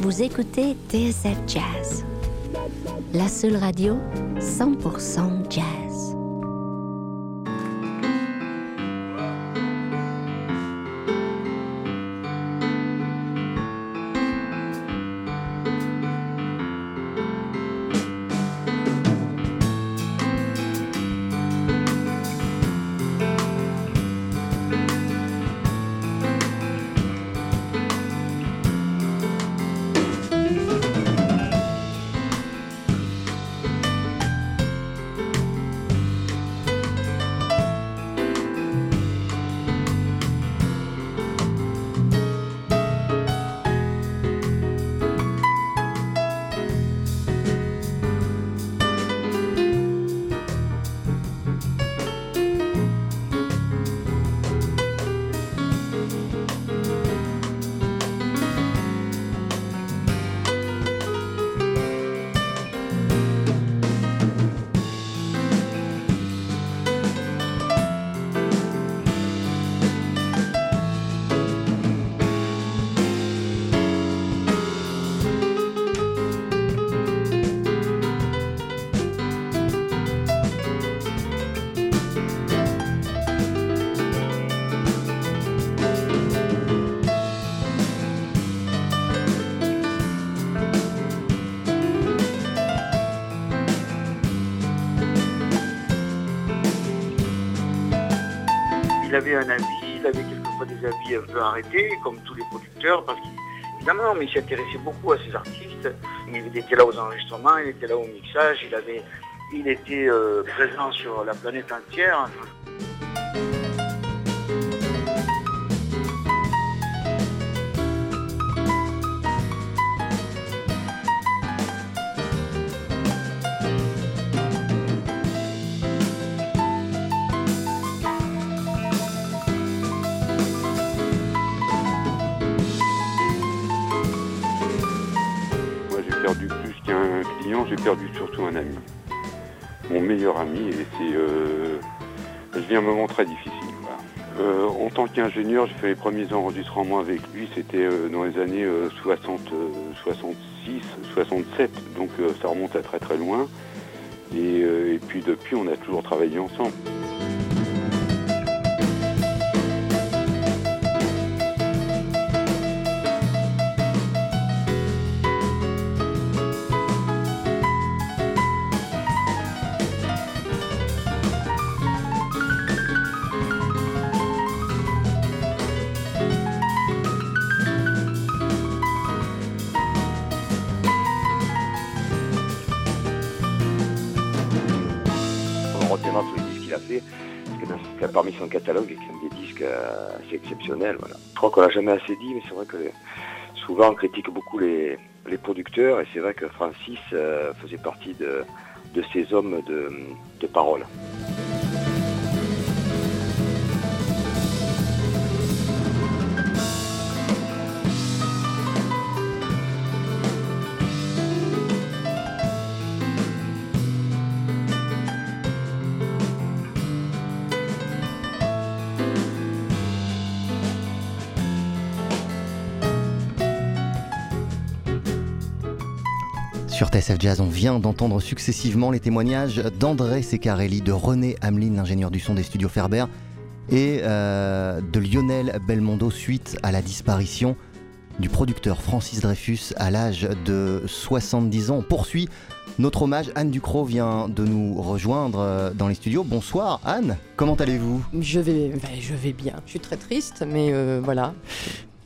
Vous écoutez TSF Jazz, la seule radio 100% jazz. Avait un avis, il avait quelquefois des avis un peu arrêtés, comme tous les producteurs, parce qu'évidemment, mais il s'intéressait beaucoup à ces artistes. Il était là aux enregistrements, il était là au mixage, il était euh, présent sur la planète entière. Ami. Mon meilleur ami, et c'est. Euh, je vis un moment très difficile. Euh, en tant qu'ingénieur, j'ai fait les premiers enregistrements avec lui, c'était euh, dans les années euh, 60, euh, 66, 67, donc ça remonte à très très loin. Et puis depuis, on a toujours travaillé ensemble. Catalogue, et qu'il y a des disques euh, assez exceptionnels. Je crois qu'on l'a jamais assez dit, mais c'est vrai que souvent on critique beaucoup les, les producteurs, et c'est vrai que Francis euh, faisait partie de, de ces hommes de, de parole. Sur TSF Jazz, on vient d'entendre successivement les témoignages d'André Secarelli, de René Hamelin, l'ingénieur du son des studios Ferber, et euh, de Lionel Belmondo suite à la disparition du producteur Francis Dreyfus à l'âge de 70 ans. On poursuit notre hommage. Anne Ducrot vient de nous rejoindre euh, dans les studios. Bonsoir Anne, comment allez-vous? Je vais, ben, je vais bien. Je suis très triste, mais euh, voilà.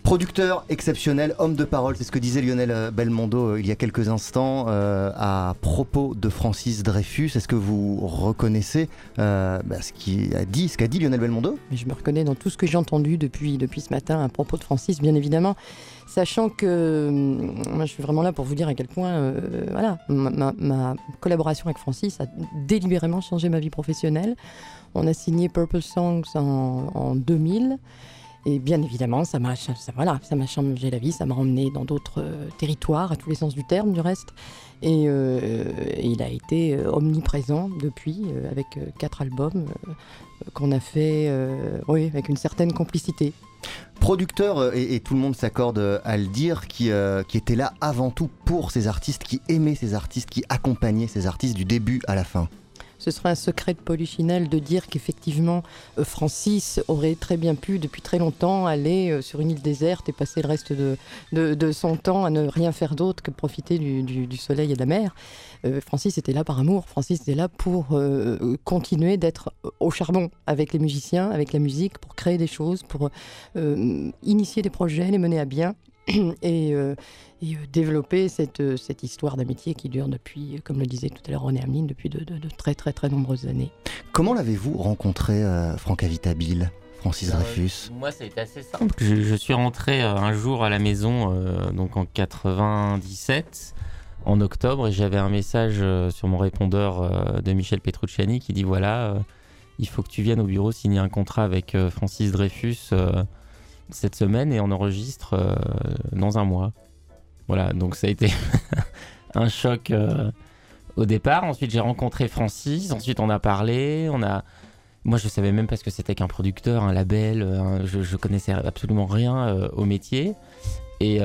Producteur exceptionnel, homme de parole, c'est ce que disait Lionel euh, Belmondo euh, il y a quelques instants euh, à propos de Francis Dreyfus. Est-ce que vous reconnaissez bah, ce qu'il a dit, ce qu'a dit Lionel Belmondo? Je me reconnais dans tout ce que j'ai entendu depuis, depuis ce matin à propos de Francis, bien évidemment. Sachant que hum, moi, je suis vraiment là pour vous dire à quel point ma, collaboration avec Francis a délibérément changé ma vie professionnelle. On a signé Purple Songs en 2000. Et bien évidemment, ça m'a voilà, ça changé la vie, ça m'a emmené dans d'autres euh, territoires, à tous les sens du terme du reste. Et, euh, il a été euh, omniprésent depuis, avec quatre albums qu'on a fait avec une certaine complicité. Producteur, et, tout le monde s'accorde à le dire, qui, qui était là avant tout pour ces artistes, qui aimait ces artistes, qui accompagnait ces artistes du début à la fin. Ce serait un secret de Polichinelle de dire qu'effectivement, euh, Francis aurait très bien pu, depuis très longtemps, aller euh, sur une île déserte et passer le reste de, de- son temps à ne rien faire d'autre que profiter du, du- soleil et de la mer. Euh, Francis était là par amour. Francis était là pour continuer d'être au charbon avec les musiciens, avec la musique, pour créer des choses, pour initier des projets, les mener à bien. Et, et, euh, développer cette, euh, cette histoire d'amitié qui dure depuis, euh, comme le disait tout à l'heure René Hamelin, depuis de, de- de très très très nombreuses années. Comment l'avez-vous rencontré, euh, Franck Avitabile, Francis Euh, Dreyfus? Moi, ça a été assez simple. Je, je suis rentré euh, un jour à la maison, euh, donc en 97, en octobre, et j'avais un message sur mon répondeur euh, de Michel Petrucciani qui dit voilà, euh, il faut que tu viennes au bureau signer un contrat avec euh, Francis Dreyfus euh, cette semaine et on enregistre euh, dans un mois. Voilà, donc ça a été un choc euh, au départ. Ensuite, j'ai rencontré Francis. Ensuite, on a parlé. On a moi, je savais même pas ce que c'était qu'un producteur, un label. euh, je, je connaissais absolument rien euh, au métier. Et,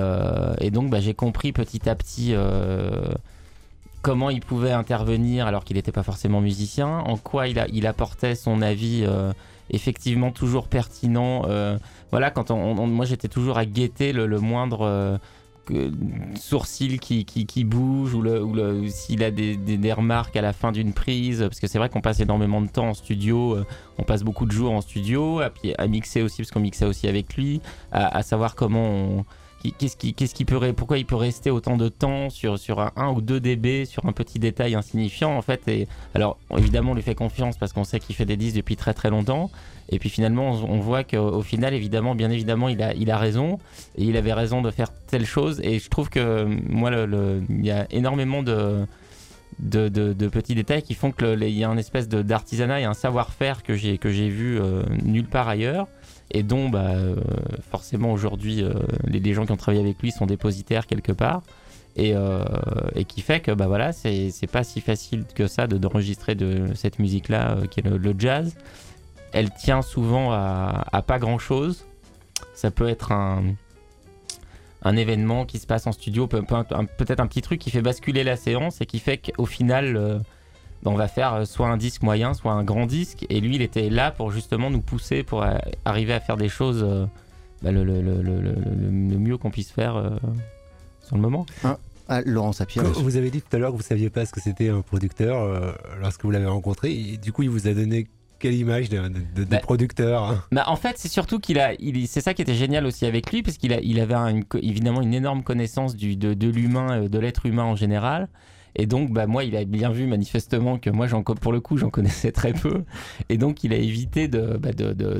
donc, bah, j'ai compris petit à petit comment il pouvait intervenir alors qu'il n'était pas forcément musicien, en quoi il, apportait son avis effectivement toujours pertinent. voilà, quand on, moi, j'étais toujours à guetter le moindre. Sourcil qui, qui, bouge ou, le, ou le- s'il a des, des- remarques à la fin d'une prise parce que c'est vrai qu'on passe énormément de temps en studio euh, on passe beaucoup de jours en studio à, mixer aussi parce qu'on mixait aussi avec lui à, à savoir comment on qu'est-ce qui, peut pourquoi il peut rester autant de temps sur, un 1 ou 2 dB sur un petit détail insignifiant en fait et alors évidemment on lui fait confiance parce qu'on sait qu'il fait des disques depuis très très longtemps et puis finalement on, voit qu'au au final évidemment bien évidemment il a, raison et il avait raison de faire telle chose et je trouve que moi il y a énormément de petits détails qui font qu'il y a une espèce d'artisanat et un savoir-faire que j'ai que j'ai vu euh, nulle part ailleurs et dont bah, euh, forcément aujourd'hui euh, les, gens qui ont travaillé avec lui sont dépositaires quelque part. Et, euh, qui fait que bah voilà c'est pas si facile que ça de d'enregistrer de cette musique là qui est le, jazz. Elle tient souvent à, pas grand chose ça peut être un un événement qui se passe en studio, peut-être un petit truc qui fait basculer la séance et qui fait qu'au final, on va faire euh, soit un disque moyen, soit un grand disque. Et lui, il était là pour justement nous pousser pour euh, arriver à faire des choses euh, bah, le, le- le- le- le- le mieux qu'on puisse faire euh, sur le moment. Ah, Laurent Sapir, Quand Vous avez dit tout à l'heure que vous saviez pas ce que c'était un producteur euh, lorsque vous l'avez rencontré. Et du coup, il vous a donné quelle image de, de- de- de Bah, producteur hein? Bah, en fait, c'est surtout qu'il a, il, c'est ça qui était génial aussi avec lui, parce qu'il a, il avait un- une co- évidemment une énorme connaissance du, de, de l'humain, de l'être humain en général. Et donc, bah, moi, il a bien vu manifestement que moi, pour le coup, j'en connaissais très peu. Et donc, il a évité de, bah, de, de,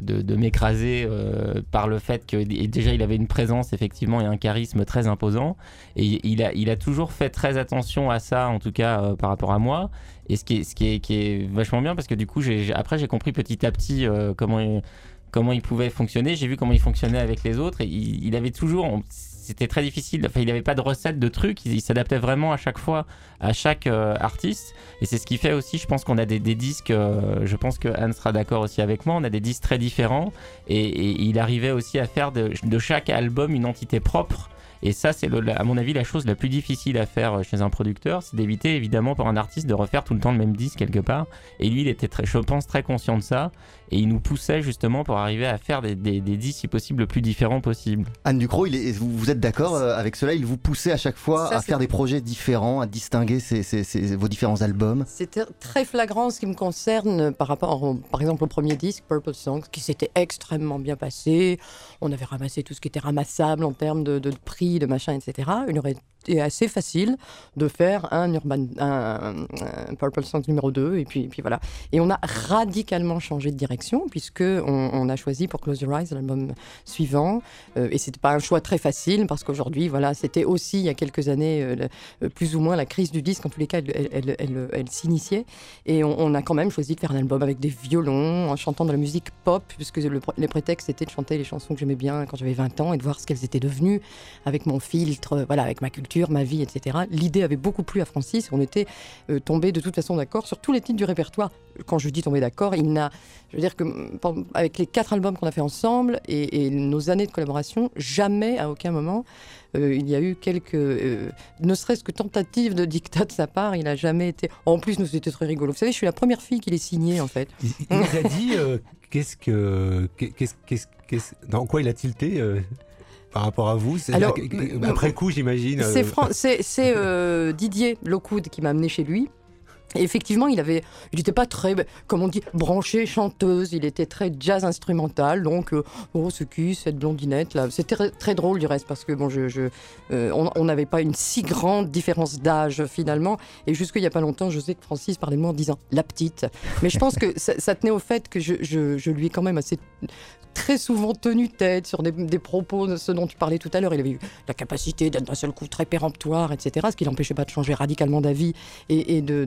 de, m'écraser euh, par le fait que déjà, il avait une présence, effectivement, et un charisme très imposant. Et il a, il a toujours fait très attention à ça, en tout cas, euh, par rapport à moi. Et ce qui est, ce qui est, vachement bien, parce que du coup, après, j'ai compris petit à petit euh, comment, il, comment il pouvait fonctionner. J'ai vu comment il fonctionnait avec les autres. Et il avait toujours. C'était très difficile. Enfin, il n'avait pas de recette de trucs. Il, s'adaptait vraiment à chaque fois à chaque euh, artiste. Et c'est ce qui fait aussi, je pense qu'on a des, disques. euh, je pense que Anne sera d'accord aussi avec moi. On a des disques très différents. Et, il arrivait aussi à faire de chaque album une entité propre. Et ça, c'est à mon avis la chose la plus difficile à faire chez un producteur, c'est d'éviter évidemment pour un artiste de refaire tout le temps le même disque quelque part. Et lui, il était très, je pense, très conscient de ça. Et il nous poussait justement pour arriver à faire des, des, des disques si possible le plus différents possible. Anne Ducrot, il est- vous, vous êtes d'accord euh, avec cela? Il vous poussait à chaque fois Ça, à faire des projets différents, à distinguer vos différents albums? C'était très flagrant en ce qui me concerne par rapport, au- par exemple, au premier disque, Purple Songs, qui s'était extrêmement bien passé. On avait ramassé tout ce qui était ramassable en termes de, de prix, de machin, etc. Aurait c'était assez facile de faire un urban, un, un Purple Songs numéro 2 et puis, et puis voilà. Et on a radicalement changé de direction puisque on, a choisi pour Close Your Eyes l'album suivant. Euh, et c'était pas un choix très facile parce qu'aujourd'hui voilà c'était aussi il y a quelques années euh, euh, plus ou moins la crise du disque. En tous les cas elle, elle, elle, s'initiait. Et on, a quand même choisi de faire un album avec des violons en chantant de la musique pop puisque le, les prétextes c'était de chanter les chansons que j'aimais bien quand j'avais 20 ans et de voir ce qu'elles étaient devenues avec mon filtre, euh, voilà, avec ma culture, ma vie, etc. L'idée avait beaucoup plu à Francis. On était euh, tombé de toute façon d'accord sur tous les titres du répertoire. Quand je dis tomber d'accord, il n'a, je veux dire que avec les quatre albums qu'on a fait ensemble et, nos années de collaboration, jamais à aucun moment euh, il y a eu quelques, euh, ne serait-ce que tentatives de dictat de sa part. Il n'a jamais été. En plus, nous c'était très rigolo. Vous savez, je suis la première fille qui l'ait signé en fait. Il, il a dit qu'est-ce que. qu'est-ce, qu'est-ce, qu'est-ce- dans quoi il a tilté par rapport à vous C'est- Alors, euh, Après coup, j'imagine. C'est euh, Fran- euh, Didier Lockwood qui m'a amené chez lui. Et effectivement, il avait, il n'était pas très, comme on dit, branché chanteuse. Il était très jazz instrumental. Donc, euh, oh, c'est qui cette blondinette là? C'était très, très drôle du reste parce que bon, je, je, euh, on on n'avait pas une si grande différence d'âge finalement. Et jusqu'il n'y a pas longtemps, je sais que Francis parlait de moi en disant la petite. Mais je pense que ça, ça tenait au fait que je, je- je lui ai quand même assez très souvent tenu tête sur des, propos de ce dont tu parlais tout à l'heure. Il avait eu la capacité d'être d'un seul coup très péremptoire, etc. Ce qui n'empêchait pas de changer radicalement d'avis et, de,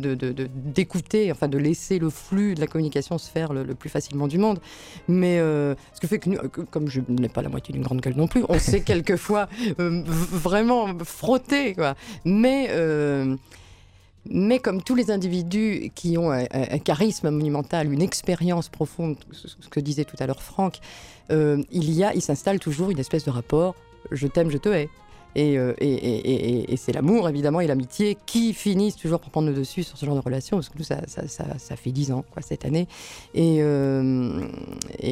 d'écouter, enfin de laisser le flux de la communication se faire le, plus facilement du monde. Mais euh, ce que fait que, nous, que- comme je n'ai pas la moitié d'une grande gueule non plus, on s'est quelquefois euh, vraiment frotté. Mais. euh, mais comme tous les individus qui ont un, charisme monumental, une expérience profonde, ce que disait tout à l'heure Franck, euh, il y a, il s'installe toujours une espèce de rapport je t'aime, je te hais. Et, euh, et, et- et- c'est l'amour, évidemment, et l'amitié qui finissent toujours par prendre le dessus sur ce genre de relation, parce que nous, ça, ça, ça- ça fait dix ans, quoi, cette année, et, euh,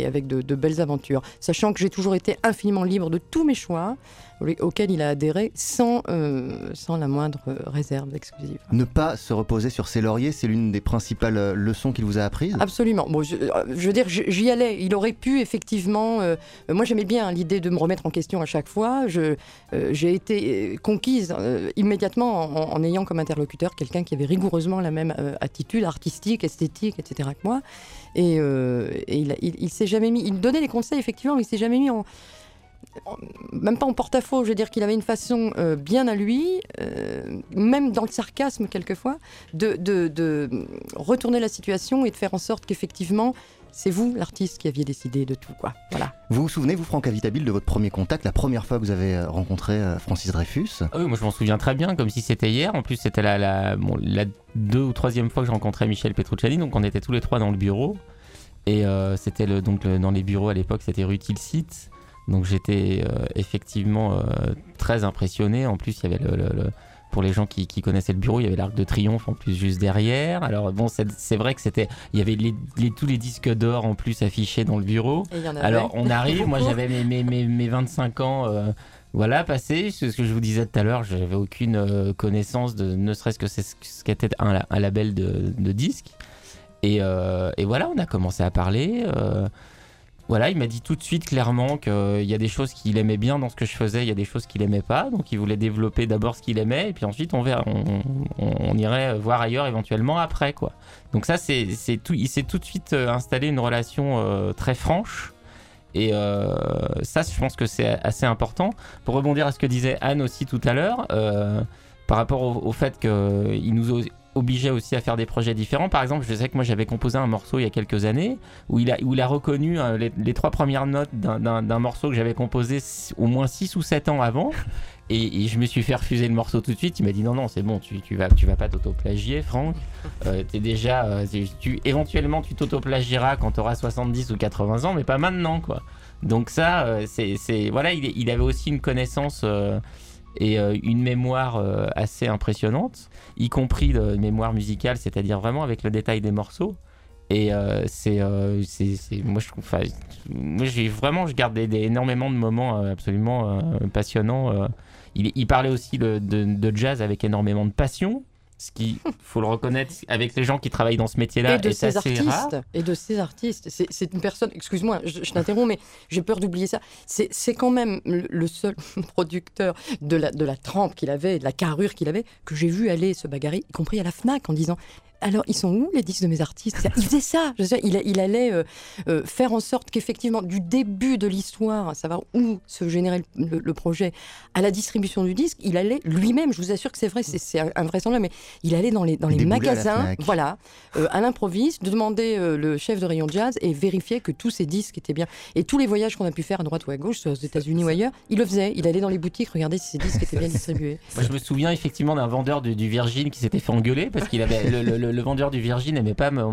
avec de belles aventures. Sachant que j'ai toujours été infiniment libre de tous mes choix, auxquels il a adhéré, sans, euh, sans la moindre réserve exclusive. Ne pas se reposer sur ses lauriers, c'est l'une des principales euh, leçons qu'il vous a apprises? Absolument. Bon, je, euh, je veux dire, j'y allais. Il aurait pu effectivement. euh, moi, j'aimais bien l'idée de me remettre en question à chaque fois. Euh, j'ai été conquise immédiatement en, en ayant comme interlocuteur quelqu'un qui avait rigoureusement la même attitude artistique, esthétique, etc. que moi. Et, et il, il, il s'est jamais mis. Il donnait des conseils effectivement, mais il s'est jamais mis en- même pas en porte-à-faux, je veux dire qu'il avait une façon euh, bien à lui, euh, même dans le sarcasme quelquefois, de, de- de retourner la situation et de faire en sorte qu'effectivement, c'est vous, l'artiste, qui aviez décidé de tout. Quoi. Voilà. Vous vous souvenez, vous, Franck Avitabile, de votre premier contact, la première fois que vous avez euh, rencontré Francis Dreyfus? Ah oui, moi je m'en souviens très bien, comme si c'était hier. En plus, c'était la, la, bon, la deux ou troisième fois que je rencontrais Michel Petrucciani, donc on était tous les trois dans le bureau. Et euh, c'était le, donc le- dans les bureaux à l'époque, c'était rue Tilsit. Donc j'étais euh, effectivement euh, très impressionné. En plus, il y avait le, le- le- pour les gens qui, qui connaissaient le bureau, il y avait l'Arc de Triomphe en plus juste derrière. Alors bon, c'est vrai que c'était, il y avait les- les- tous les disques d'or en plus affichés dans le bureau. Et il y en avait. Alors on arrive, moi j'avais mes, mes, mes, mes 25 ans, euh, voilà, passé. Ce ce que je vous disais tout à l'heure, j'avais aucune euh, connaissance de ne serait-ce que c'est ce qu'était un, un label de, de disques. Et, et voilà, on a commencé à parler. Voilà, il m'a dit tout de suite clairement qu'il y a des choses qu'il aimait bien dans ce que je faisais, il y a des choses qu'il aimait pas. Donc il voulait développer d'abord ce qu'il aimait, et puis ensuite on, irait voir ailleurs éventuellement après. quoi. Donc ça, il s'est tout de suite euh, installé une relation euh, très franche. Et euh, ça, je pense que c'est assez important. Pour rebondir à ce que disait Anne aussi tout à l'heure, par rapport au, au fait qu'il nous obligeait aussi à faire des projets différents. Par exemple, je sais que moi j'avais composé un morceau il y a quelques années où il a, où il a reconnu euh, les, les trois premières notes d'un- morceau que j'avais composé au moins 6 ou 7 ans avant. Et, et je me suis fait refuser le morceau tout de suite. Il m'a dit non, non, c'est bon, tu, tu, vas, tu vas pas t'auto-plagier, Franck. Euh, t'es déjà, euh, tu, tu- éventuellement, tu t'auto-plagieras quand tu auras 70 ou 80 ans, mais pas maintenant, quoi. Donc ça, euh, c'est, voilà, il, il avait aussi une connaissance et euh, une mémoire euh, assez impressionnante, y compris de mémoire musicale, c'est-à-dire vraiment avec le détail des morceaux. Et euh, c'est, euh, moi je trouve, moi j'ai vraiment, je garde énormément de moments absolument passionnants. Il, parlait aussi de jazz avec énormément de passion. Ce qui, faut le reconnaître, avec les gens qui travaillent dans ce métier-là, et de est ces assez artistes. Rare. et de ces artistes. C'est une personne excuse-moi je, je t'interromps mais j'ai peur d'oublier ça. C'est quand même le, le seul producteur de la de la trempe qu'il avait de la carrure qu'il avait que j'ai vu aller se bagarrer y compris à la Fnac en disant alors, ils sont où les disques de mes artistes? Il faisait ça. Je il, il allait euh, euh, faire en sorte qu'effectivement, du début de l'histoire, à savoir où se générait le, le- le projet, à la distribution du disque, il allait lui-même. Je vous assure que c'est vrai, c'est- invraisemblable, mais il allait dans les, dans les Débouler à la magasins, voilà, euh, à l'improviste, de demander euh, le chef de rayon jazz et vérifier que tous ces disques étaient bien. Et tous les voyages qu'on a pu faire à droite ou à gauche, soit aux États-Unis ou ailleurs, il le faisait. Il allait dans les boutiques regarder si ces disques étaient bien distribués. Moi, je me souviens effectivement d'un vendeur du, du Virgin qui s'était fait engueuler parce qu'il avait le, le- le- le vendeur du Virgin n'aimait pas mon,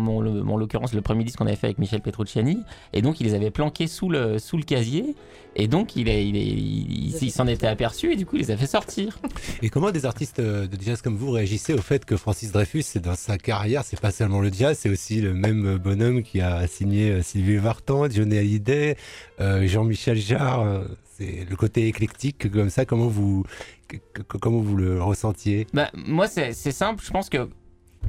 en l'occurrence le premier disque qu'on avait fait avec Michel Petrucciani et donc il les avait planqués sous le sous le casier et donc il est- il est- il- s'en était aperçu et du coup il les a fait sortir. Et comment des artistes euh, de jazz comme vous réagissez au fait que Francis Dreyfus, c'est dans sa carrière, c'est pas seulement le jazz, c'est aussi le même euh, bonhomme qui a signé euh, Sylvie Vartan, Johnny Hallyday, euh, Jean-Michel Jarre. C'est le côté éclectique comme ça. Comment vous, comment vous le ressentiez? Bah, moi, c'est simple. Je pense que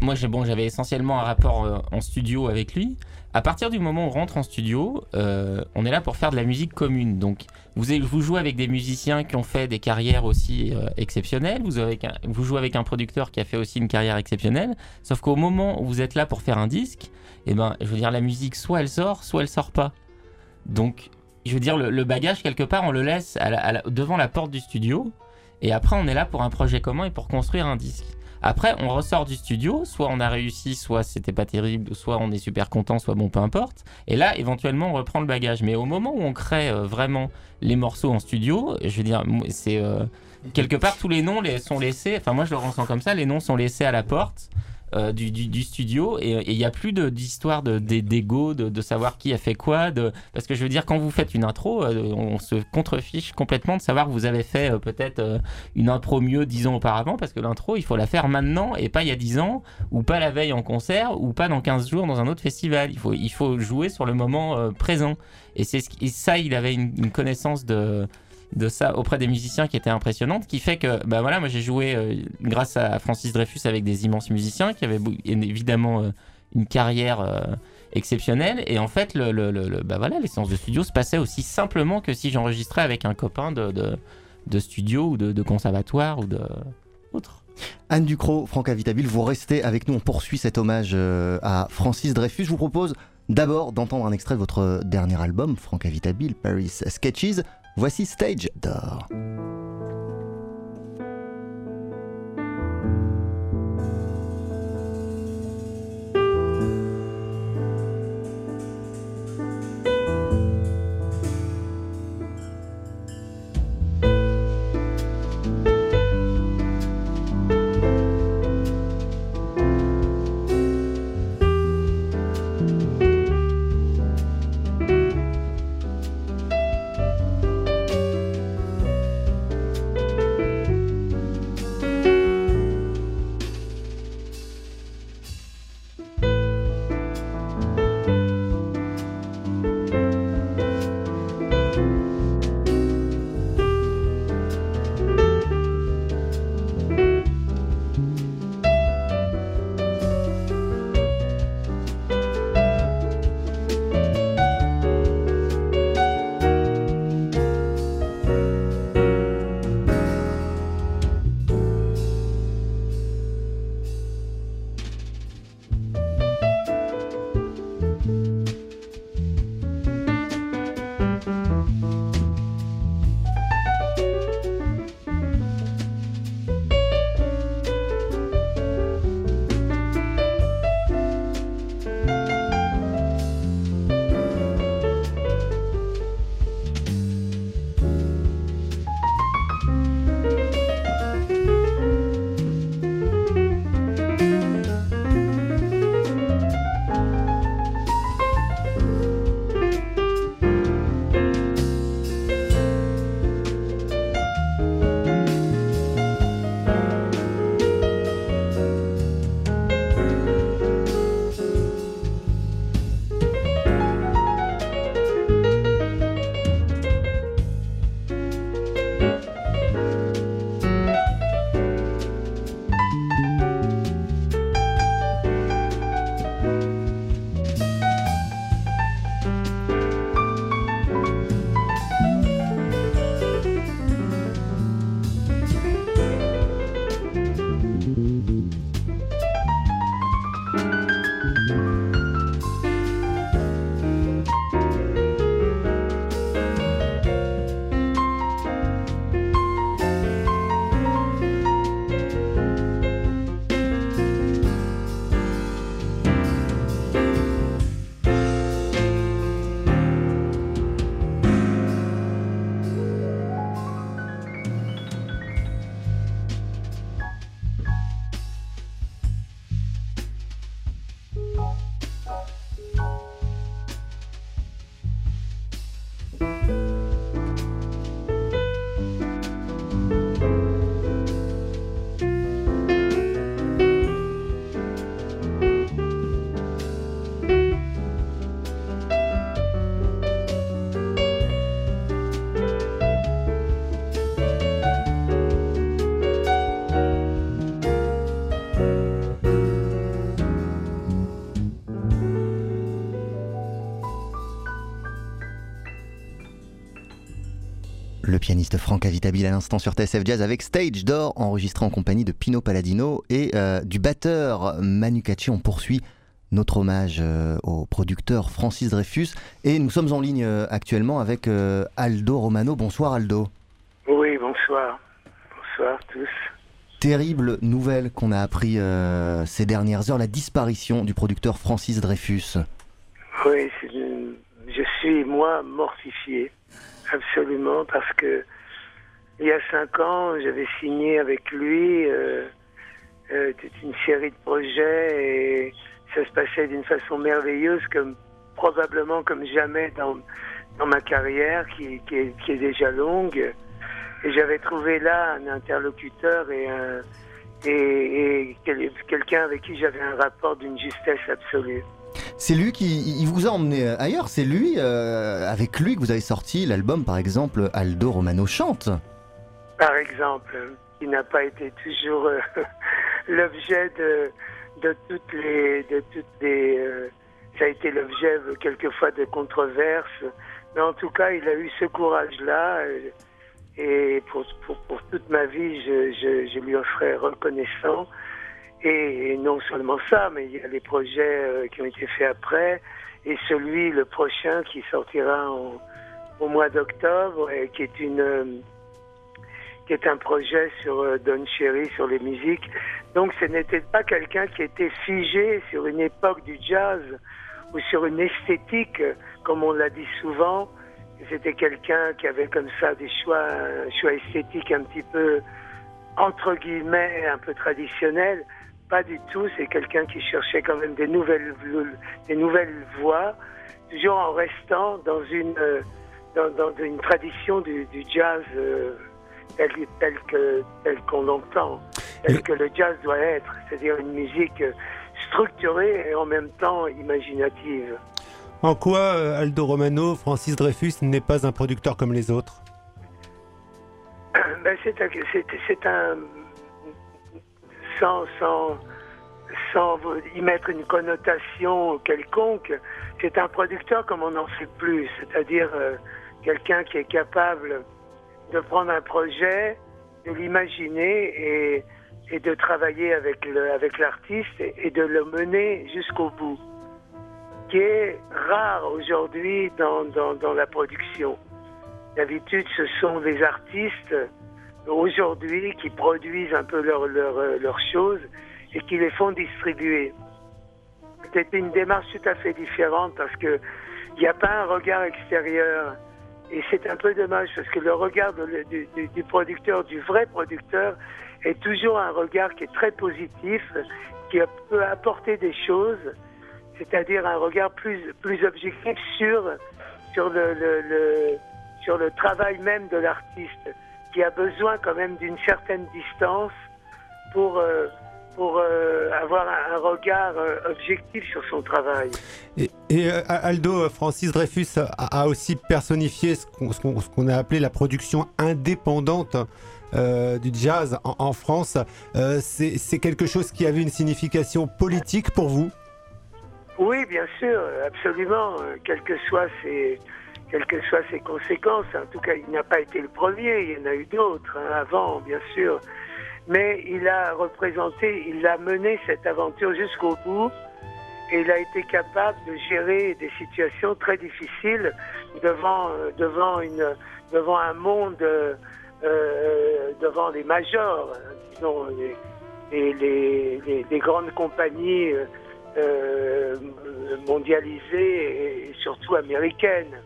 moi, bon, j'avais essentiellement un rapport euh, en studio avec lui. À partir du moment où on rentre en studio, euh, on est là pour faire de la musique commune. Donc, vous, jouez avec des musiciens qui ont fait des carrières aussi euh, exceptionnelles. Vous, jouez avec un producteur qui a fait aussi une carrière exceptionnelle. Sauf qu'au moment où vous êtes là pour faire un disque, eh ben, je veux dire, la musique, soit elle sort, soit elle sort pas. Donc, je veux dire, le, bagage, quelque part, on le laisse devant la porte du studio. Et après, on est là pour un projet commun et pour construire un disque. Après, on ressort du studio, soit on a réussi, soit c'était pas terrible, soit on est super content, soit bon, peu importe. Et là, éventuellement, on reprend le bagage. Mais au moment où on crée euh, vraiment les morceaux en studio, je veux dire, c'est euh, quelque part tous les noms sont laissés. Enfin, moi, je le ressens comme ça. Les noms sont laissés à la porte. Euh, du, du- studio et il n'y a plus de- d'histoire de, d'ego, de, de savoir qui a fait quoi. De... Parce que je veux dire, quand vous faites une intro, euh, on se contrefiche complètement de savoir que vous avez fait euh, peut-être une impro mieux dix ans auparavant, parce que l'intro, il faut la faire maintenant et pas il y a 10 ans, ou pas la veille en concert, ou pas dans 15 jours dans un autre festival. Il faut, il faut jouer sur le moment présent. Et, c'est ça, il avait une connaissance de, de ça auprès des musiciens qui était impressionnante, qui fait que, bah voilà, moi j'ai joué euh, grâce à Francis Dreyfus avec des immenses musiciens qui avaient évidemment euh, une carrière euh, exceptionnelle. Et en fait, le, le- le- bah voilà, les séances de studio se passaient aussi simplement que si j'enregistrais avec un copain de, de, de studio ou de, de conservatoire ou de autre. Anne Ducrot, Franck Avitabile, vous restez avec nous. On poursuit cet hommage à Francis Dreyfus. Je vous propose d'abord d'entendre un extrait de votre dernier album, Franck Avitabile, Paris Sketches. Voici Stage d'or. Pianiste Franck Avitabile à l'instant sur TSF Jazz avec Stage d'Or, enregistré en compagnie de Pino Palladino et euh, du batteur Manu Katché. On poursuit notre hommage euh, au producteur Francis Dreyfus et nous sommes en ligne euh, actuellement avec Aldo Romano. Bonsoir Aldo. Oui, bonsoir. Bonsoir tous. Terrible nouvelle qu'on a appris ces dernières heures, la disparition du producteur Francis Dreyfus. Oui, je suis moi mortifié, absolument, parce que il y a cinq ans, j'avais signé avec lui euh, euh, toute une série de projets et ça se passait d'une façon merveilleuse, comme probablement comme jamais dans, dans ma carrière, qui, qui, est, déjà longue. Et j'avais trouvé là un interlocuteur et un et, et quel- quelqu'un avec qui j'avais un rapport d'une justesse absolue. C'est lui qui vous a emmené ailleurs, c'est lui, euh, avec lui que vous avez sorti l'album par exemple Aldo Romano chante. par exemple, qui n'a pas été toujours euh, l'objet de, toutes les, de toutes les, euh, ça a été l'objet euh, quelquefois de controverses, mais en tout cas, il a eu ce courage-là, euh, et pour, toute ma vie, je lui en serai reconnaissant. Et, non seulement ça, mais il y a les projets euh, qui ont été faits après, et celui, le prochain, qui sortira en- au mois d'octobre, et qui est une euh, qui est un projet sur euh, Don Cherry, sur les musiques. Donc ce n'était pas quelqu'un qui était figé sur une époque du jazz ou sur une esthétique, comme on l'a dit souvent. C'était quelqu'un qui avait comme ça des choix, choix esthétiques un petit peu, entre guillemets, un peu traditionnels. Pas du tout, c'est quelqu'un qui cherchait quand même des nouvelles, des nouvelles voies, toujours en restant dans une, euh, dans, dans une tradition du, du jazz euh, tel, tel que tel qu'on l'entend, tel que le jazz doit être, c'est-à-dire une musique structurée et en même temps imaginative. En quoi euh, Aldo Romano, Francis Dreyfus n'est pas un producteur comme les autres? Ben, c'est un, c'est, c'est un sans, sans, y mettre une connotation quelconque, c'est un producteur comme on n'en fait plus, c'est-à-dire euh, quelqu'un qui est capable de prendre un projet, de l'imaginer et, de travailler avec, l'artiste et, de le mener jusqu'au bout, qui est rare aujourd'hui dans, dans la production. D'habitude, ce sont des artistes aujourd'hui qui produisent un peu leurs leur, euh, leurs choses et qui les font distribuer. C'était une démarche tout à fait différente parce que il n'y a pas un regard extérieur. Et c'est un peu dommage parce que le regard du, du- du producteur, du vrai producteur, est toujours un regard qui est très positif, qui peut apporter des choses, c'est-à-dire un regard plus, plus objectif sur, sur, le, le- le- sur le travail même de l'artiste, qui a besoin quand même d'une certaine distance pour, euh, pour euh, avoir un, un regard euh, objectif sur son travail. Et, et, Aldo, Francis Dreyfus a, a aussi personnifié ce qu'on a appelé la production indépendante du jazz en, en France. C'est quelque chose qui avait une signification politique pour vous? Oui, bien sûr, absolument, quelles que soient ses, quelles que soient ses conséquences. En tout cas, il n'a pas été le premier, il y en a eu d'autres hein, avant, bien sûr. Mais il a représenté, il a mené cette aventure jusqu'au bout et il a été capable de gérer des situations très difficiles devant, euh, devant, une, devant un monde, euh, euh, devant les majors, hein, disons, les, les, les, grandes compagnies. euh, mondialisée et surtout américaine.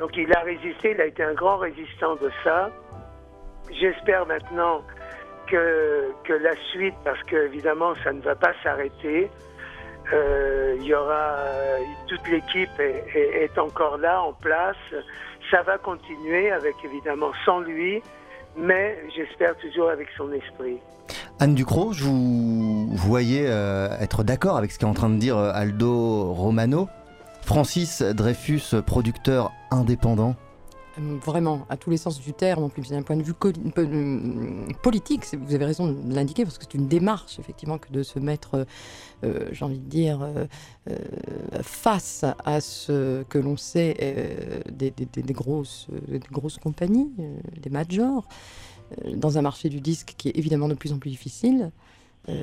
Donc il a résisté, il a été un grand résistant de ça. J'espère maintenant que, que la suite, parce que évidemment ça ne va pas s'arrêter, euh, il y aura toute l'équipe est, encore là en place. Ça va continuer avec évidemment sans lui, mais j'espère toujours avec son esprit. Anne Ducrot, je vous voyez euh, être d'accord avec ce qu'est en train de dire euh, Aldo Romano? Francis Dreyfus, producteur indépendant. vraiment, à tous les sens du terme, en plus d'un point de vue euh, politique, vous avez raison de l'indiquer, parce que c'est une démarche, effectivement, que de se mettre, euh, j'ai envie de dire, face à ce que l'on sait des, grosses, des grosses compagnies, des majors, dans un marché du disque qui est évidemment de plus en plus difficile. Euh,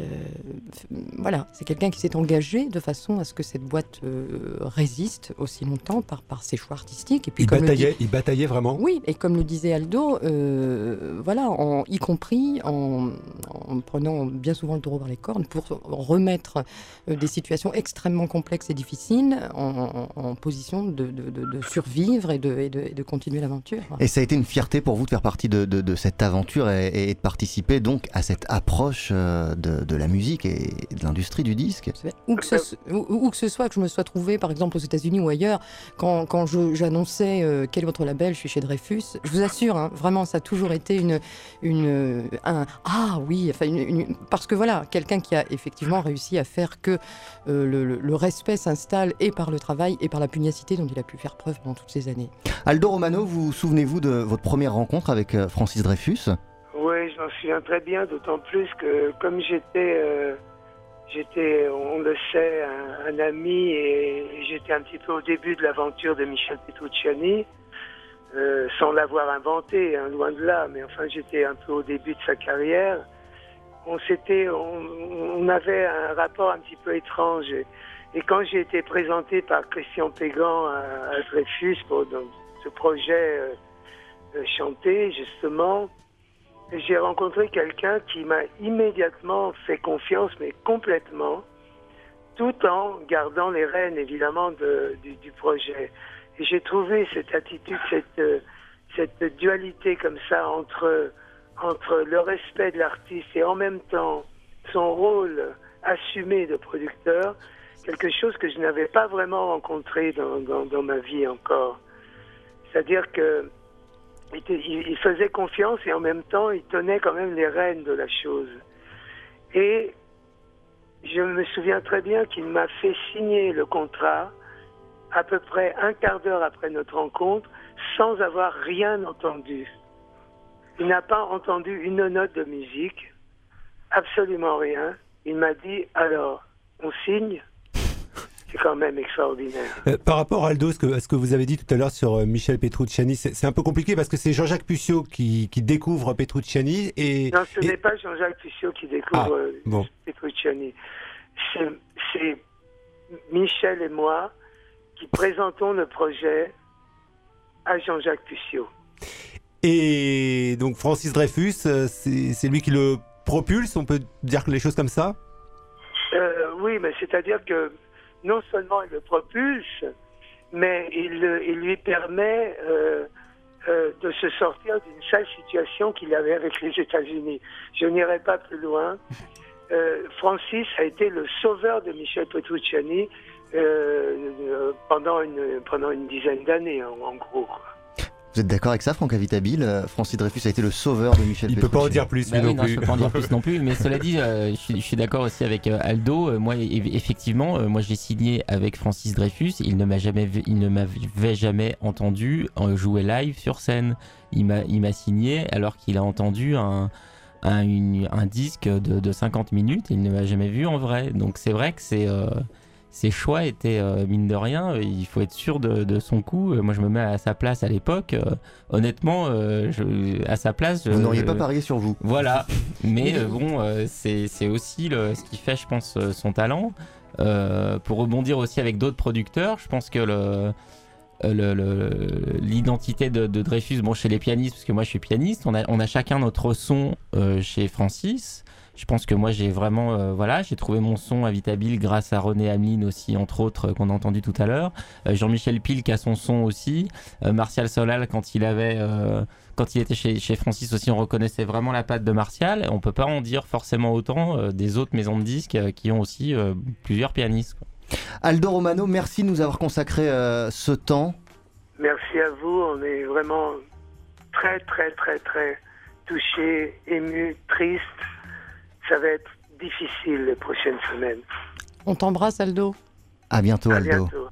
voilà, c'est quelqu'un qui s'est engagé de façon à ce que cette boîte euh, résiste aussi longtemps par, par ses choix artistiques. Et puis, il, bataillait, il bataillait vraiment? Oui, et comme le disait Aldo, euh, voilà, en, y compris en, prenant bien souvent le taureau par les cornes pour remettre des situations extrêmement complexes et difficiles en, position de, de, survivre et de, de, continuer l'aventure. Et ça a été une fierté pour vous de faire partie de, cette aventure et, et, de participer donc à cette approche de de, la musique et de l'industrie du disque. Où que, ce, que, ce, soit, que je me sois trouvé par exemple aux États-Unis ou ailleurs, quand, quand j'annonçais euh, quel est votre label, je suis chez Dreyfus, je vous assure, hein, vraiment, ça a toujours été une, une un ah oui, enfin une, parce que voilà, quelqu'un qui a effectivement réussi à faire que euh, le, le, respect s'installe et par le travail et par la pugnacité dont il a pu faire preuve pendant toutes ces années. Aldo Romano, vous souvenez-vous de votre première rencontre avec euh, Francis Dreyfus? Je m'en souviens très bien, d'autant plus que comme j'étais, euh, on le sait, un, ami et j'étais un petit peu au début de l'aventure de Michel Petrucciani, euh, sans l'avoir inventé, hein, loin de là, mais enfin j'étais un peu au début de sa carrière. On on, avait un rapport un petit peu étrange. Et, quand j'ai été présenté par Christian Pégan à, Dreyfus pour ce projet euh, chanté, justement, j'ai rencontré quelqu'un qui m'a immédiatement fait confiance, mais complètement, tout en gardant les rênes, évidemment, du, projet. Et j'ai trouvé cette attitude, cette, cette dualité comme ça entre, entre le respect de l'artiste et en même temps son rôle assumé de producteur, quelque chose que je n'avais pas vraiment rencontré dans, dans, dans ma vie encore. C'est-à-dire que il, faisait confiance et en même temps, il tenait quand même les rênes de la chose. Et je me souviens très bien qu'il m'a fait signer le contrat à peu près un quart d'heure après notre rencontre sans avoir rien entendu. Il n'a pas entendu une note de musique, absolument rien. Il m'a dit alors, on signe? C'est quand même extraordinaire. Euh, par rapport à Aldo, ce que, ce que vous avez dit tout à l'heure sur euh, Michel Petrucciani, c'est un peu compliqué parce que c'est Jean-Jacques Puccio qui, qui, découvre Petrucciani et... Non, ce n'est pas Jean-Jacques Puccio qui découvre ah, euh, bon. Petrucciani. C'est Michel et moi qui présentons le projet à Jean-Jacques Puccio. Et donc Francis Dreyfus, c'est lui qui le propulse, on peut dire les choses comme ça? Oui, mais c'est-à-dire que non seulement il le propulse, mais il, lui permet euh, euh, de se sortir d'une sale situation qu'il avait avec les États-Unis. Je n'irai pas plus loin. Euh, Francis a été le sauveur de Michel Petrucciani pendant, une, pendant une dizaine d'années, en, gros. Vous êtes d'accord avec ça, Franck Avitabile euh, Francis Dreyfus a été le sauveur de Michel Il ne peut pas en dire plus, bah non, plus. Je peux pas en dire plus non plus. Mais cela dit, euh, je, suis, d'accord aussi avec euh, Aldo. moi, effectivement, moi j'ai signé avec Francis Dreyfus. Il ne m'a jamais, il ne m'avait jamais entendu jouer live sur scène. Il m'a, il m'a signé alors qu'il a entendu un, un, disque de, de, 50 minutes. Il ne m'a jamais vu en vrai. Donc c'est vrai que c'est ses choix étaient, euh, mine de rien, euh, il faut être sûr de, son coup. Euh, moi, je me mets à sa place à l'époque. honnêtement, je, à sa place. Vous n'auriez pas parié sur vous. Voilà. Mais bon, c'est aussi le, ce qui fait, je pense, son talent. pour rebondir aussi avec d'autres producteurs, je pense que le l'identité de, Dreyfus, bon chez les pianistes, parce que moi je suis pianiste, on a, on a chacun notre son chez Francis je pense que moi j'ai vraiment euh, voilà j'ai trouvé mon son habitable grâce à René Hamelin aussi entre autres euh, qu'on a entendu tout à l'heure. Euh, Jean-Michel Pil qui a son son aussi. Martial Solal quand il avait quand il était chez, chez, Francis aussi on reconnaissait vraiment la patte de Martial. On peut pas en dire forcément autant des autres maisons de disques qui ont aussi plusieurs pianistes Aldo Romano merci de nous avoir consacré ce temps. Merci à vous. On est vraiment très très très très touché ému triste On t'embrasse, Aldo. À bientôt, Aldo. À bientôt.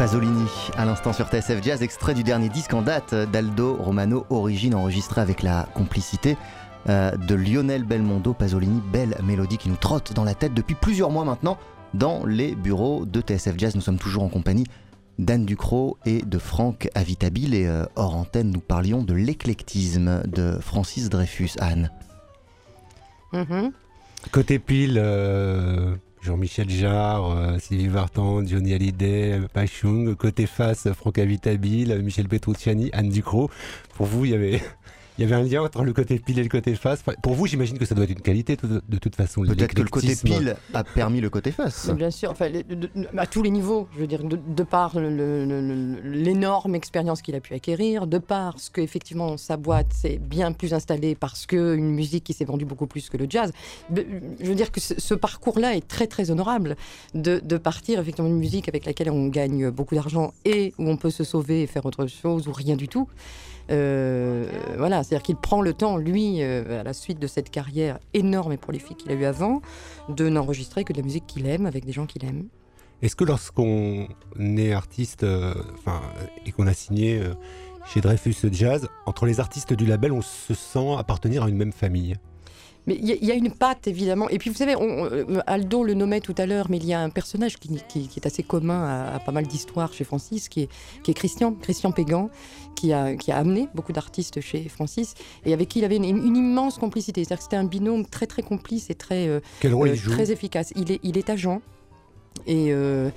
Pasolini, à l'instant sur TSF Jazz, extrait du dernier disque en date d'Aldo Romano, origine enregistré avec la complicité euh, de Lionel Belmondo. Pasolini, belle mélodie qui nous trotte dans la tête depuis plusieurs mois maintenant dans les bureaux de TSF Jazz. Nous sommes toujours en compagnie d'Anne Ducrot et de Franck Avitabile. Et euh, hors antenne, nous parlions de l'éclectisme de Francis Dreyfus. Anne. Mhm. Côté pile, euh, Jean-Michel Jarre, euh, Sylvie Vartan, Johnny Hallyday, Pachung. Côté face, Franck Avitabile, Michel Petrucciani, Anne Ducrot. Pour vous, il y avait il y avait un lien entre le côté pile et le côté face. Pour vous, j'imagine que ça doit être une qualité de, toute façon. Peut-être que le côté pile a permis le côté face. bien sûr, enfin, à tous les niveaux, je veux dire, de, par l'énorme expérience qu'il a pu acquérir, de par ce qu'effectivement sa boîte s'est bien plus installée parce qu'une musique qui s'est vendue beaucoup plus que le jazz. Je veux dire que ce, parcours-là est très très honorable de, de partir effectivement d'une musique avec laquelle on gagne beaucoup d'argent et où on peut se sauver et faire autre chose ou rien du tout. Euh, voilà, c'est-à-dire qu'il prend le temps, lui, euh, à la suite de cette carrière énorme et prolifique qu'il a eu avant, de n'enregistrer que de la musique qu'il aime avec des gens qu'il aime. Est-ce que lorsqu'on est artiste euh, et qu'on a signé chez Dreyfus Jazz, entre les artistes du label, on se sent appartenir à une même famille? Mais il y, a une patte, évidemment. Et puis, vous savez, on, Aldo le nommait tout à l'heure, mais il y a un personnage qui, est assez commun à, pas mal d'histoires chez Francis, qui est, qui est Christian, Christian Pégan, qui a, qui a amené beaucoup d'artistes chez Francis et avec qui il avait une, immense complicité. C'est-à-dire que c'était un binôme très très complice et très, euh, euh, très efficace. Il est, il est agent et euh,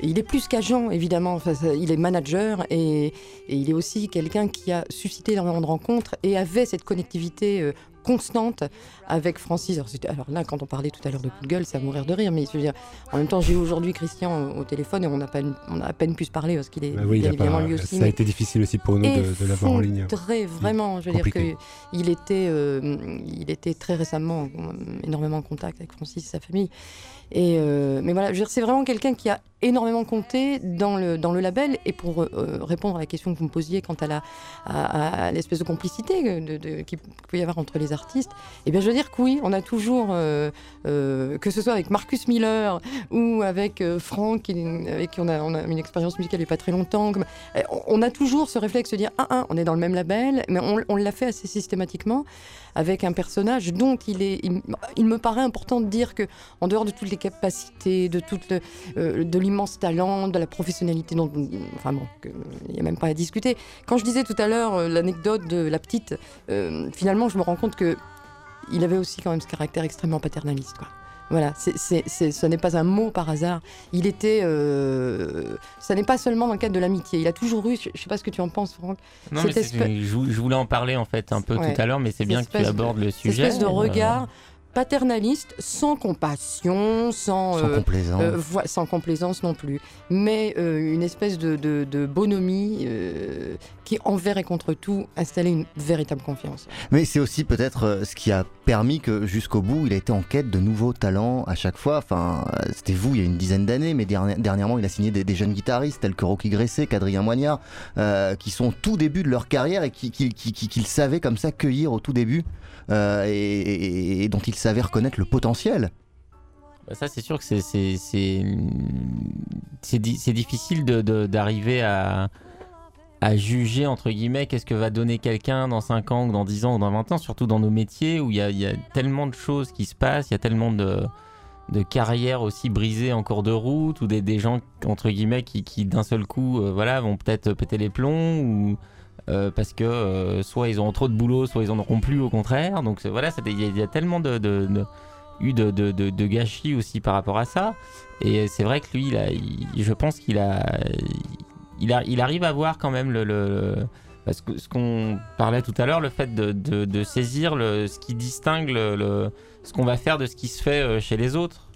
il est plus qu'agent, évidemment. Enfin, il est manager et, et il est aussi quelqu'un qui a suscité énormément de rencontres et avait cette connectivité constante avec Francis. Alors, là, quand on parlait tout à l'heure de coup de gueule, c'est à mourir de rire. Mais je veux dire, en même temps, j'ai eu aujourd'hui Christian au, téléphone et on a, peine, on a à peine pu se parler parce qu'il est bah bien évidemment lui aussi. Ça a été difficile aussi pour nous de, l'avoir en ligne. Très vraiment. Je veux dire qu'il était, euh, il était très récemment énormément en contact avec Francis et sa famille. Et euh, mais voilà, c'est vraiment quelqu'un qui a énormément compté dans le, dans le label. Et pour euh, répondre à la question que vous me posiez quant à, la, à, l'espèce de complicité de, qu'il peut y avoir entre les artistes, eh bien, je veux dire que oui, on a toujours, euh, que ce soit avec Marcus Miller ou avec Franck, avec qui on a, on a une expérience musicale il n'y a pas très longtemps, on a toujours ce réflexe de dire ah, ah, on est dans le même label, mais on, on l'a fait assez systématiquement avec un personnage dont il est. Il, me paraît important de dire que, en dehors de toutes les capacités, de toute euh, de l'immense talent, de la professionnalité, dont, enfin bon, il n'y a même pas à discuter. Quand je disais tout à l'heure euh, l'anecdote de la petite, euh, finalement, je me rends compte que il avait aussi quand même ce caractère extrêmement paternaliste, quoi. Voilà, ce n'est pas un mot par hasard. Il était. Euh, ça n'est pas seulement dans le cadre de l'amitié. Il a toujours eu. Je ne sais pas ce que tu en penses, Franck. Non, mais je, voulais en parler en fait un peu tout à l'heure, mais c'est bien que tu abordes le sujet. Cette espèce de regard paternaliste, sans compassion, sans, sans, euh, complaisance. Euh, sans complaisance non plus, mais euh, une espèce de, de, bonhomie qui, envers et contre tout, installait une véritable confiance. Mais c'est aussi peut-être ce qui a permis que jusqu'au bout, il a été en quête de nouveaux talents à chaque fois. Enfin, c'était vous il y a une dizaine d'années, mais dernièrement, il a signé des, jeunes guitaristes tels que Rocky Gressé, qu'Adrien Moignard, qui sont au tout début de leur carrière et qu'il qui, qui, savait comme ça cueillir au tout début. Euh, et, dont il savait reconnaître le potentiel. Bah, ça, c'est sûr que c'est difficile d'arriver à, juger, entre guillemets, qu'est-ce que va donner quelqu'un dans 5 ans, ou dans 10 ans, ou dans 20 ans, surtout dans nos métiers où il y, a, tellement de choses qui se passent, il y a tellement de, carrières aussi brisées en cours de route, ou des, gens, entre guillemets, qui, qui d'un seul coup euh, voilà, vont peut-être péter les plombs, ou euh, parce que euh, soit ils ont trop de boulot, soit ils en auront plus au contraire. Donc voilà, il y, a tellement eu de, gâchis aussi par rapport à ça. Et c'est vrai que lui, je pense qu'il arrive à voir quand même parce que ce qu'on parlait tout à l'heure, le fait de, saisir ce qui distingue ce qu'on va faire de ce qui se fait euh, chez les autres.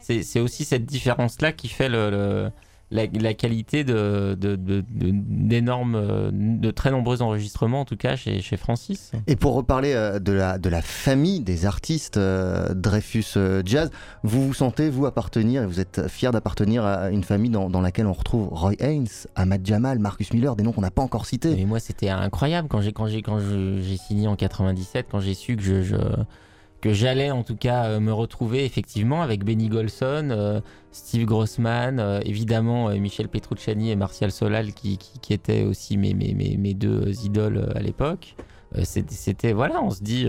C'est aussi cette différence-là qui fait le la, qualité de, d'énormes, de, de, très nombreux enregistrements, en tout cas chez, chez Francis. Et pour reparler euh, de la, de la famille des artistes euh, Dreyfus euh, Jazz, vous vous sentez, vous, appartenir, et vous êtes fier d'appartenir à une famille dans, dans, laquelle on retrouve Roy Haynes, Ahmad Jamal, Marcus Miller, des noms qu'on n'a pas encore cités. Et moi, c'était incroyable j'ai, quand j'ai signé en 97, quand j'ai su que je que j'allais en tout cas me retrouver effectivement avec Benny Golson, Steve Grossman, évidemment Michel Petrucciani et Martial Solal qui, qui, étaient aussi mes, mes, mes, deux idoles à l'époque. C'était voilà, on se dit,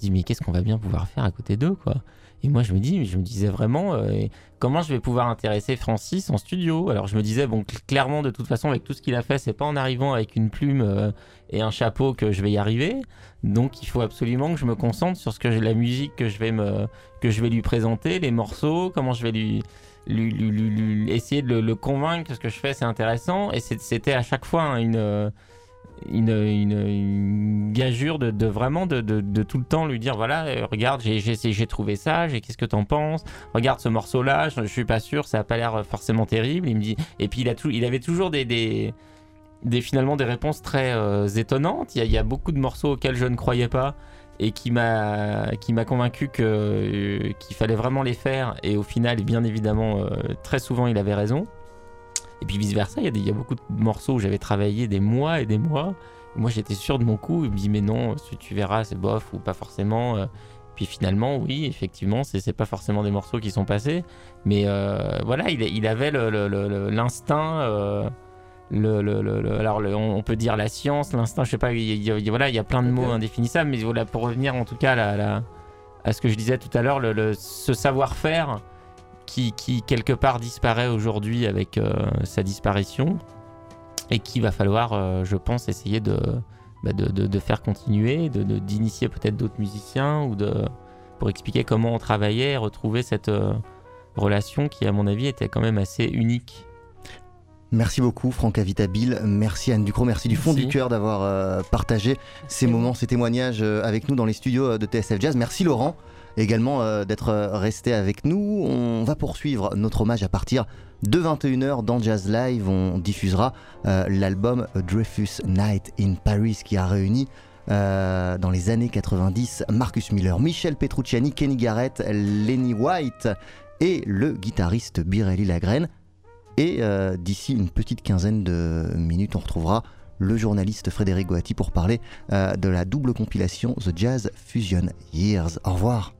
dit mais qu'est-ce qu'on va bien pouvoir faire à côté d'eux quoi. Et moi, je me disais vraiment, euh, comment je vais pouvoir intéresser Francis en studio? Alors, je me disais, bon, clairement, de toute façon, avec tout ce qu'il a fait, c'est pas en arrivant avec une plume euh, et un chapeau que je vais y arriver. Donc, il faut absolument que je me concentre sur ce que la musique que je vais me, que je vais lui présenter, les morceaux, comment je vais lui, lui, essayer de le, convaincre que ce que je fais, c'est intéressant. Et c'était à chaque fois hein, une une, gageure de, vraiment de, de, tout le temps lui dire voilà euh, regarde j'ai trouvé ça j'ai qu'est-ce que t'en penses? Regarde ce morceau là je, suis pas sûr ça a pas l'air forcément terrible. Il me dit et puis il tout il avait toujours des, des, finalement des réponses très euh, étonnantes. Il y, a, y, a, beaucoup de morceaux auxquels je ne croyais pas et qui m'a qui m'a convaincu que euh, qu'il fallait vraiment les faire. Et au final bien évidemment très souvent il avait raison et puis vice-versa, il y, y, a beaucoup de morceaux où j'avais travaillé des mois et des mois. moi, j'étais sûr de mon coup. Il me dit, mais non, tu, tu verras, c'est bof ou pas forcément. Euh. Puis finalement, oui, effectivement, c'est pas forcément des morceaux qui sont passés. Mais euh, voilà, il, il, avait l'instinct. Le, alors on, peut dire la science, l'instinct, je sais pas, il, voilà, il y a plein de mots indéfinissables, mais voilà, pour revenir en tout cas à, à ce que je disais tout à l'heure, ce savoir-faire qui, quelque part disparaît aujourd'hui avec euh, sa disparition. Et qu'il va falloir, euh, je pense, essayer de, bah, de, de, faire continuer, d'initier peut-être d'autres musiciens ou de, pour expliquer comment on travaillait et retrouver cette euh, relation qui, à mon avis, était quand même assez unique. Merci beaucoup Franck Avitabile, merci Anne Ducrot, merci du fond du cœur d'avoir partagé ces moments, ces témoignages avec nous dans les studios de TSF Jazz. Merci Laurent également euh, d'être euh, resté avec nous. On va poursuivre notre hommage à partir de 21h dans Jazz Live. On diffusera euh, l'album Dreyfus Night in Paris qui a réuni dans les années 90 Marcus Miller, Michel Petrucciani, Kenny Garrett, Lenny White et le guitariste Birelli Lagrène. Et d'ici une petite quinzaine de minutes, on retrouvera le journaliste Frédéric Goati pour parler de la double compilation The Jazz Fusion Years. Au revoir.